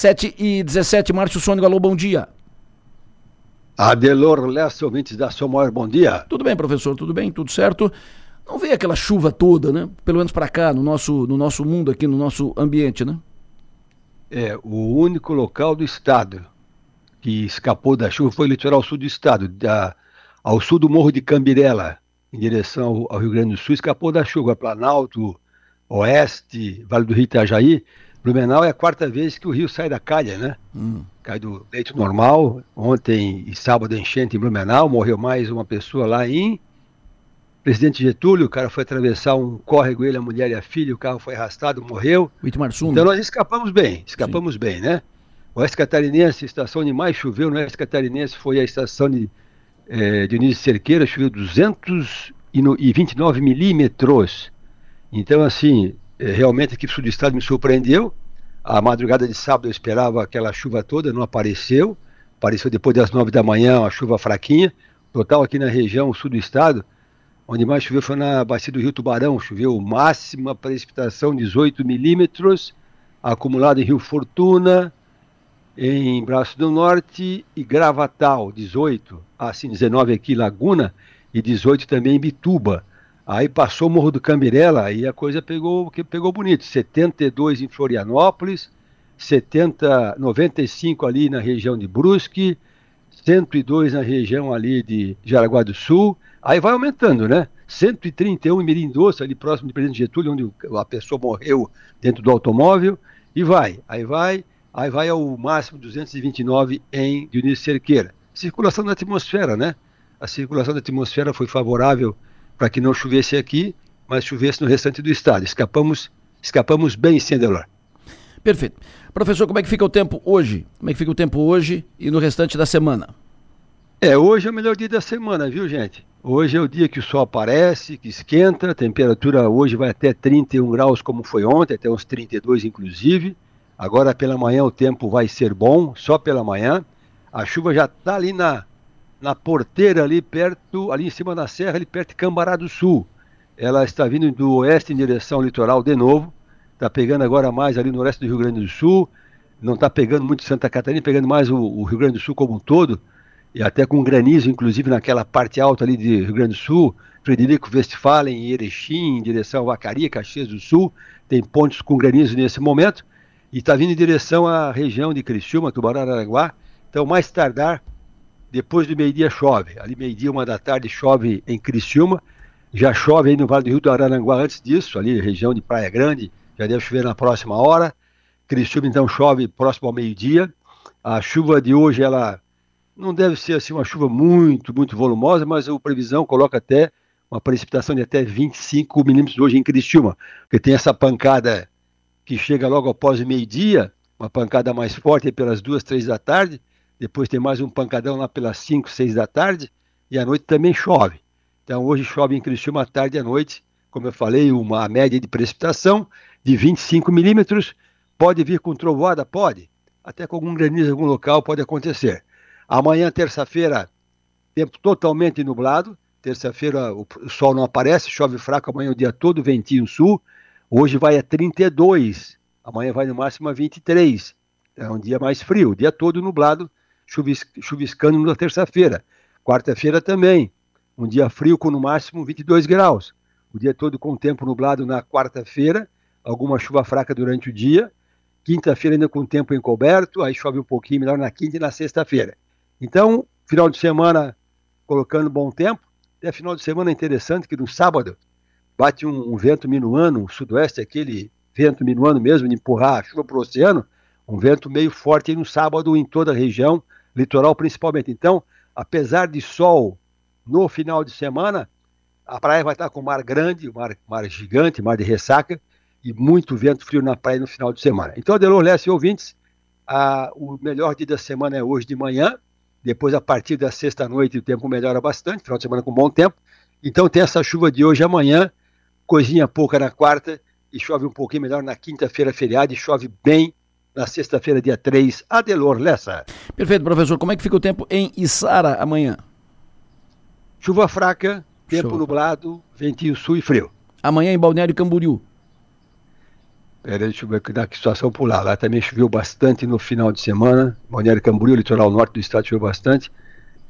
7 e 17, Márcio Sônico, alô, bom dia. Adelor Lessa, ouvintes da Sua Maior, bom dia. Tudo bem, professor, tudo bem, tudo certo? Não veio aquela chuva toda, né? Pelo menos para cá, no nosso, no nosso mundo aqui, no nosso ambiente, né? É, o único local do estado que escapou da chuva foi o litoral sul do estado, da, ao sul do Morro de Cambirela, em direção ao Rio Grande do Sul, escapou da chuva. Planalto, Oeste, Vale do Rio Itajaí, Blumenau é a quarta vez que o rio sai da calha, né? Hum. Cai do leito normal. Ontem e sábado enchente em Blumenau, morreu mais uma pessoa lá em Presidente Getúlio, o cara foi atravessar um córrego, ele, a mulher e a filha, o carro foi arrastado, morreu. Então nós escapamos bem, escapamos Sim. bem, né? O Oeste Catarinense, a estação onde mais choveu no Oeste Catarinense foi a estação de é, Dionísio Cerqueira, choveu 229 milímetros. Então, assim, realmente a equipe sul do estado me surpreendeu. A madrugada de sábado eu esperava aquela chuva toda, não apareceu. Apareceu depois das nove da manhã, uma chuva fraquinha. Total aqui na região sul do estado, onde mais choveu foi na bacia do Rio Tubarão. Choveu máxima precipitação 18 milímetros, acumulado em Rio Fortuna, em Braço do Norte e Gravatal, 18. Assim, 19 aqui Laguna e 18 também em Bituba. Aí passou o Morro do Cambirela, aí a coisa pegou, pegou bonito. 72 em Florianópolis, 70, 95 ali na região de Brusque, 102 na região ali de Jaraguá do Sul. Aí vai aumentando, né? 131 em Mirim Doce, ali próximo de Presidente Getúlio, onde a pessoa morreu dentro do automóvel. E vai, aí vai, aí vai ao máximo 229 em Dionísio Cerqueira. Circulação da atmosfera, né? A circulação da atmosfera foi favorável para que não chovesse aqui, mas chovesse no restante do estado. Escapamos, escapamos bem, Sendelor. Perfeito. Professor, como é que fica o tempo hoje? Como é que fica o tempo hoje e no restante da semana? É, hoje é o melhor dia da semana, viu, gente? Hoje é o dia que o sol aparece, que esquenta, a temperatura hoje vai até 31 graus, como foi ontem, até uns 32 inclusive. Agora pela manhã o tempo vai ser bom, só pela manhã. A chuva já está ali na, na porteira ali perto, ali em cima da serra, ali perto de Cambará do Sul. Ela está vindo do oeste em direção ao litoral de novo. Está pegando agora mais ali no oeste do Rio Grande do Sul. Não está pegando muito Santa Catarina, pegando mais o, o, Rio Grande do Sul como um todo. E até com granizo, inclusive naquela parte alta ali de Rio Grande do Sul. Frederico Westphalen e Erechim, em direção a Vacaria, Caxias do Sul. Tem pontos com granizo nesse momento. E está vindo em direção à região de Criciúma, Tubarão, Araguá. Então, mais tardar, depois do meio-dia chove. Ali meio-dia, uma da tarde, chove em Criciúma. Já chove aí no Vale do Rio do Araranguá antes disso, ali região de Praia Grande, já deve chover na próxima hora. Criciúma então chove próximo ao meio-dia. A chuva de hoje, ela não deve ser assim uma chuva muito, muito volumosa, mas a previsão coloca até uma precipitação de até 25 milímetros hoje em Criciúma, porque tem essa pancada que chega logo após o meio-dia, uma pancada mais forte pelas duas, três da tarde, depois tem mais um pancadão lá pelas 5, 6 da tarde, e à noite também chove. Então hoje chove em Criciúma tarde e à noite, como eu falei, uma média de precipitação de 25 milímetros. Pode vir com trovoada? Pode. Até com algum granizo em algum local pode acontecer. Amanhã, terça-feira, tempo totalmente nublado. Terça-feira o sol não aparece, chove fraco amanhã o dia todo, ventinho sul. Hoje vai a 32, amanhã vai no máximo a 23. É um dia mais frio, o dia todo nublado, chuvis, chuviscando na terça-feira. Quarta-feira também, um dia frio com no máximo 22 graus. O dia todo com tempo nublado na quarta-feira, alguma chuva fraca durante o dia. Quinta-feira ainda com tempo encoberto, aí chove um pouquinho melhor na quinta e na sexta-feira. Então, final de semana colocando bom tempo. Até final de semana é interessante que no sábado bate um, um vento minuano, um sudoeste, aquele vento minuano mesmo, de empurrar a chuva para o oceano, um vento meio forte no sábado em toda a região, litoral principalmente. Então, apesar de sol no final de semana, a praia vai estar com mar grande, mar, mar gigante, mar de ressaca e muito vento frio na praia no final de semana. Então, Adelor Leste e ouvintes, a, o melhor dia da semana é hoje de manhã, depois a partir da sexta-noite o tempo melhora bastante, final de semana com bom tempo. Então tem essa chuva de hoje amanhã, coisinha pouca na quarta e chove um pouquinho melhor na quinta-feira feriado e chove bem na sexta-feira, dia 3, Adelor Lessa. Perfeito, professor. Como é que fica o tempo em Içara amanhã? Chuva fraca, tempo nublado, ventinho sul e frio. Amanhã em Balneário Camboriú. Peraí, deixa eu ver aqui, que situação por lá. Lá também choveu bastante no final de semana. Balneário Camboriú, litoral norte do estado, choveu bastante.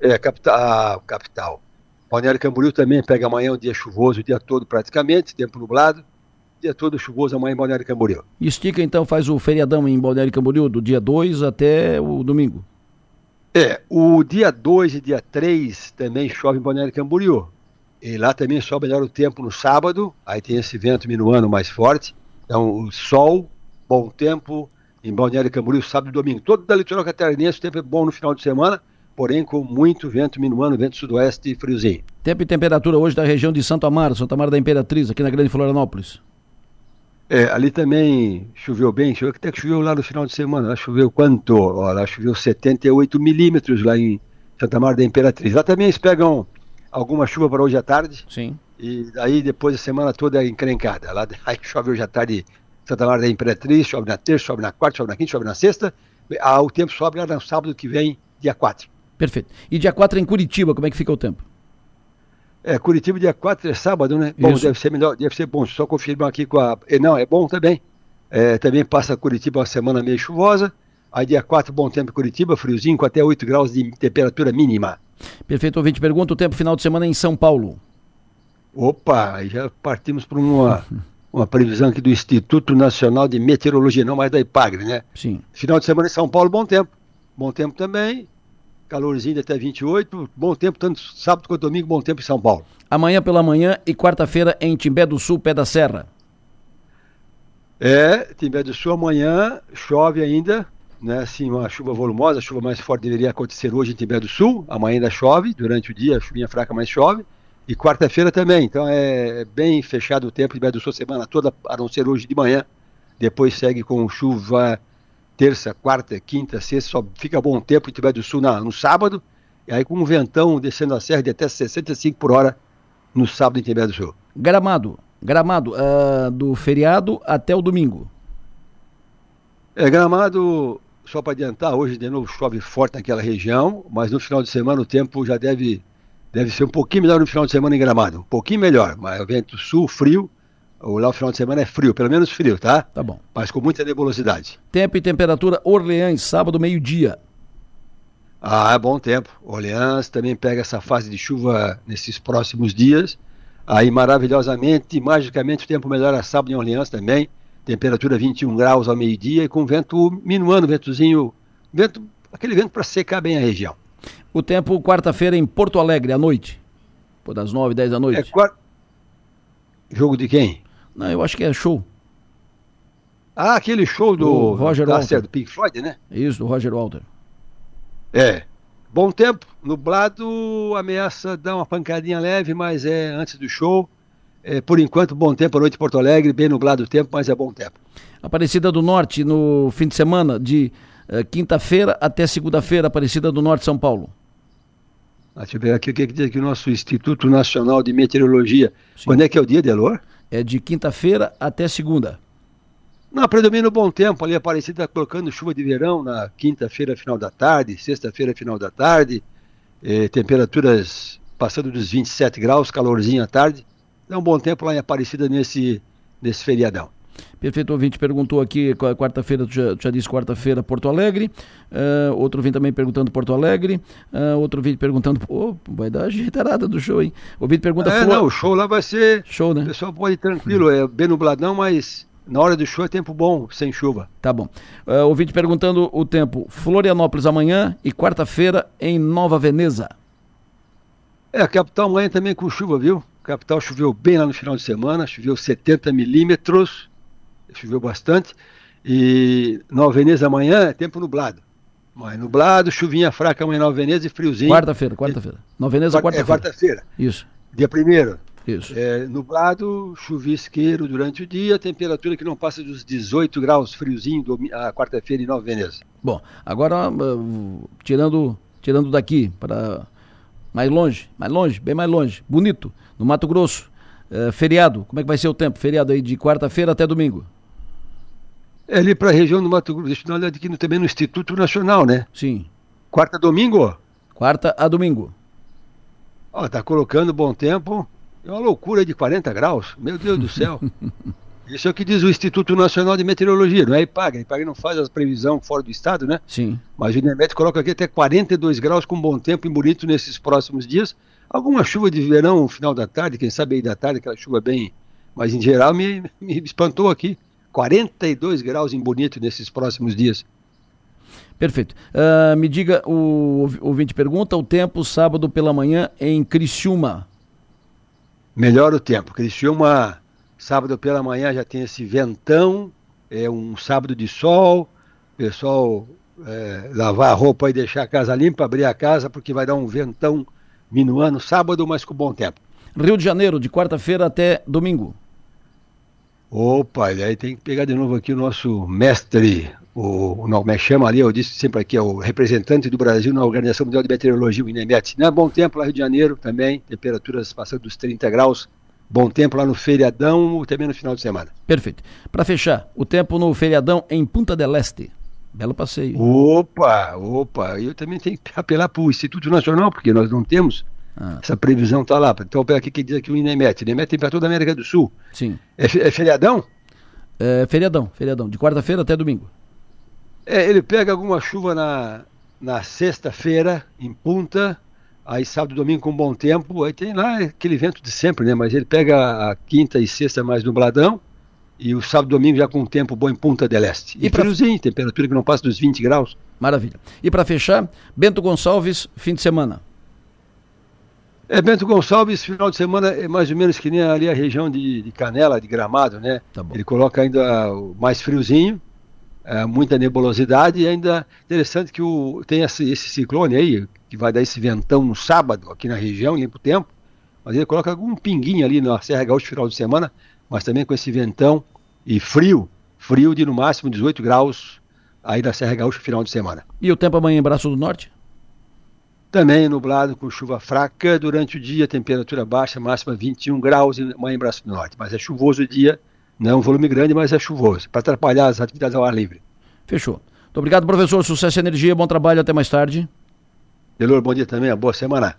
É, capital. capital. Balneário Camboriú também pega amanhã um dia chuvoso o dia todo praticamente, tempo nublado. Dia todo chuvoso amanhã em Balneário Camboriú. E estica então, faz o feriadão em Balneário Camboriú, do dia 2 até o domingo. É, o dia 2 e dia 3 também chove em Balneário Camboriú. E lá também sobe melhor o tempo no sábado, aí tem esse vento minuano mais forte. Então, o sol, bom tempo em Balneário Camboriú, sábado e domingo. Todo da litoral catarinense o tempo é bom no final de semana, porém com muito vento minuano, vento sudoeste e friozinho. Tempo e temperatura hoje da região de Santo Amaro, Santo Amaro da Imperatriz, aqui na Grande Florianópolis. É, ali também choveu bem, choveu, até que choveu lá no final de semana. Lá choveu quanto? Ó, lá choveu 78 milímetros lá em Santa Maria da Imperatriz. Lá também eles pegam alguma chuva para hoje à tarde. Sim. E aí depois a semana toda é encrencada. Lá aí chove hoje à tarde Santa Maria da Imperatriz, chove na terça, chove na quarta, chove na quinta, chove na sexta. Ah, o tempo sobe lá no sábado que vem, dia 4. Perfeito. E dia 4 em Curitiba, como é que fica o tempo? É, Curitiba dia 4 é sábado, né? Bom, Isso. deve ser melhor, deve ser bom. Só confirmar aqui com a. é, Não, é bom também. É, também passa Curitiba uma semana meio chuvosa. Aí dia 4, bom tempo em Curitiba, friozinho, com até 8 graus de temperatura mínima. Perfeito, ouvinte. Pergunta o tempo final de semana em São Paulo. Opa, aí já partimos para uma, uma previsão aqui do Instituto Nacional de Meteorologia, não mais da IPAGRE, né? Sim. Final de semana em São Paulo, bom tempo. Bom tempo também. Calorzinho de até 28. Bom tempo, tanto sábado quanto domingo, bom tempo em São Paulo. Amanhã pela manhã e quarta-feira em Timbé do Sul, Pé da Serra. É, Timbé do Sul amanhã chove ainda, né? Assim, uma chuva volumosa, a chuva mais forte deveria acontecer hoje em Timbé do Sul. Amanhã ainda chove, durante o dia, chuvinha fraca, mas chove. E quarta-feira também. Então é bem fechado o tempo, Timbé do Sul a semana toda, a não ser hoje de manhã. Depois segue com chuva terça, quarta, quinta, sexta, só fica bom tempo em Timbé do Sul na, no sábado. E aí com um ventão descendo a serra de até 65 por hora no sábado em Timbé do Sul. Gramado. Gramado, ah, do feriado até o domingo. É, Gramado, só para adiantar, hoje de novo chove forte naquela região, mas no final de semana o tempo já deve, deve ser um pouquinho melhor no final de semana em Gramado. Um pouquinho melhor, mas o vento sul, frio, o lá o final de semana é frio, pelo menos frio, tá? Tá bom. Mas com muita nebulosidade. Tempo e temperatura Orleans, sábado, meio-dia. Ah, é bom tempo. Orleans também pega essa fase de chuva nesses próximos dias. Aí, maravilhosamente, magicamente, o tempo melhora sábado em Orleans também. Temperatura 21 graus ao meio-dia e com vento minuano, ventozinho, vento, aquele vento para secar bem a região. O tempo quarta-feira em Porto Alegre, à noite. Por das 9, 10 da noite. É quar... Jogo de quem? Não, eu acho que é show. Ah, aquele show do, Do Roger da- Walter. do Pink Floyd, né? Isso, do Roger Walter. É. Bom tempo, nublado, ameaça dar uma pancadinha leve, mas é antes do show. É, por enquanto, bom tempo à noite em Porto Alegre, bem nublado o tempo, mas é bom tempo. Aparecida do Norte, no fim de semana, de eh, quinta-feira até segunda-feira, Aparecida do Norte, São Paulo. Ah, Deixa eu ver aqui o que que diz aqui o nosso Instituto Nacional de Meteorologia. Sim. Quando é que é o dia, Delor? É de quinta-feira até segunda. Não, predomina o bom tempo. Ali Aparecida está colocando chuva de verão na quinta-feira, final da tarde, sexta-feira, final da tarde. eh, temperaturas passando dos 27 graus, calorzinho à tarde. É um bom tempo lá em Aparecida nesse, nesse feriadão. Perfeito ouvinte perguntou aqui, qua- quarta-feira, tu já, tu já disse quarta-feira, Porto Alegre. Ah, outro ouvinte também perguntando Porto Alegre. Ah, outro ouvinte perguntando, pô, vai dar ajeitarada do show, hein? Ouvinte pergunta, É, Flor- não, o show lá vai ser. show, O né? pessoal pode ir tranquilo, é bem nubladão, mas na hora do show é tempo bom, sem chuva. Tá bom. Ah, ouvinte perguntando o tempo, Florianópolis amanhã e quarta-feira em Nova Veneza. É, a capital amanhã também com chuva, viu? A capital choveu bem lá no final de semana, choveu 70 milímetros, choveu bastante. E Nova Veneza amanhã é tempo nublado. Mas nublado, chuvinha fraca amanhã em Nova Veneza e friozinho. Quarta-feira, quarta-feira. Nova Veneza, é quarta-feira. quarta-feira, Isso, dia primeiro. isso. É, nublado, chuvisqueiro durante o dia, temperatura que não passa dos 18 graus, friozinho, a quarta-feira em Nova Veneza. Bom, agora ah, tirando, tirando daqui para mais longe, mais longe, bem mais longe, bonito, no Mato Grosso, eh, feriado, como é que vai ser o tempo? Feriado aí de quarta-feira até domingo. É ali para a região do Mato Grosso, deixa eu dar uma olhada aqui também no Instituto Nacional, né? Sim, Quarta domingo, ó. quarta a domingo. Ó, tá colocando bom tempo. É uma loucura de 40 graus. Meu Deus do céu. Isso é o que diz o Instituto Nacional de Meteorologia, não é IPAG. A IPAG não faz a previsão fora do estado, né? Sim. Mas o INEMET coloca aqui até 42 graus com bom tempo e bonito nesses próximos dias. Alguma chuva de verão final da tarde, quem sabe aí da tarde, aquela chuva bem. Mas em geral me, me espantou aqui. 42 graus em bonito nesses próximos dias. Perfeito. Uh, me diga, o ouvinte pergunta, o tempo sábado pela manhã em Criciúma. Melhor o tempo. Criciúma, sábado pela manhã já tem esse ventão, é um sábado de sol, pessoal é, lavar a roupa e deixar a casa limpa, abrir a casa, porque vai dar um ventão minuano sábado, mas com bom tempo. Rio de Janeiro, de quarta-feira até domingo. Opa, e aí tem que pegar de novo aqui o nosso mestre, o, o me chama ali, eu disse sempre aqui, é o representante do Brasil na Organização Mundial de Meteorologia, o INEMET. Né? Bom tempo lá no Rio de Janeiro também, temperaturas passando dos 30 graus. Bom tempo lá no feriadão, também no final de semana. Perfeito. Para fechar, o tempo no feriadão em Punta del Este. Belo passeio. Opa, opa. Eu também tenho que apelar para o Instituto Nacional, porque nós não temos ah. Essa previsão está lá. Então, aqui que diz aqui o INEMET. INEMET tem para toda a América do Sul. Sim. É, é feriadão? É feriadão, feriadão. De quarta-feira até domingo. É, ele pega alguma chuva na, na sexta-feira, em Punta, aí sábado e domingo com bom tempo, aí tem lá aquele vento de sempre, né? Mas ele pega a quinta e sexta mais nubladão, e o sábado e domingo já com um tempo bom em Punta del Este. E, e pra... friozinho, temperatura que não passa dos 20 graus. Maravilha. E para fechar, Bento Gonçalves, fim de semana. É, Bento Gonçalves, final de semana é mais ou menos que nem ali a região de, de Canela, de Gramado, né? Tá Ele coloca ainda mais friozinho, é, muita nebulosidade e ainda interessante que o, tem esse, esse, ciclone aí, que vai dar esse ventão no sábado aqui na região, limpa o tempo, mas ele coloca algum pinguinho ali na Serra Gaúcha final de semana, mas também com esse ventão e frio, frio de no máximo 18 graus aí na Serra Gaúcha final de semana. E o tempo amanhã em Braço do Norte? Também nublado com chuva fraca. Durante o dia, temperatura baixa, máxima 21 graus em Braço do Norte. Mas é chuvoso o dia, não é um volume grande, mas é chuvoso, para atrapalhar as atividades ao ar livre. Fechou. Muito obrigado, professor. Sucesso e energia, bom trabalho, até mais tarde. Delor, bom dia também, boa semana.